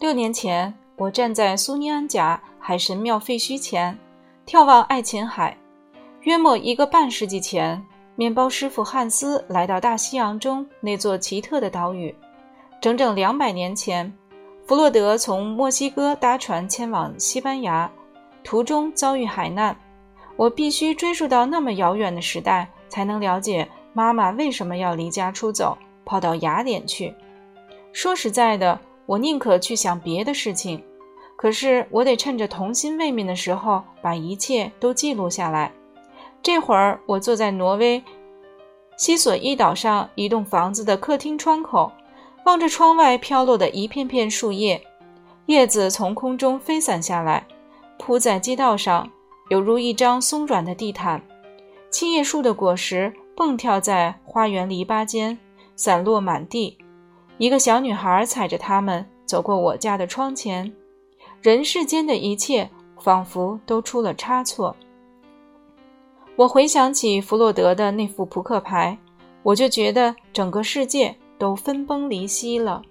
六年前，我站在苏尼安贾海神庙废墟前，眺望爱琴海。约莫一个半世纪前，面包师傅汉斯来到大西洋中那座奇特的岛屿。整整两百年前，弗洛德从墨西哥搭船前往西班牙，途中遭遇海难。我必须追溯到那么遥远的时代，才能了解妈妈为什么要离家出走，跑到雅典去。说实在的。我宁可去想别的事情，可是我得趁着童心未泯的时候把一切都记录下来。这会儿，我坐在挪威西索伊岛上一栋房子的客厅窗口，望着窗外飘落的一片片树叶，叶子从空中飞散下来，铺在街道上，犹如一张松软的地毯。青叶树的果实蹦跳在花园篱笆间，散落满地。一个小女孩踩着它们走过我家的窗前，人世间的一切仿佛都出了差错。我回想起弗洛德的那副扑克牌，我就觉得整个世界都分崩离析了。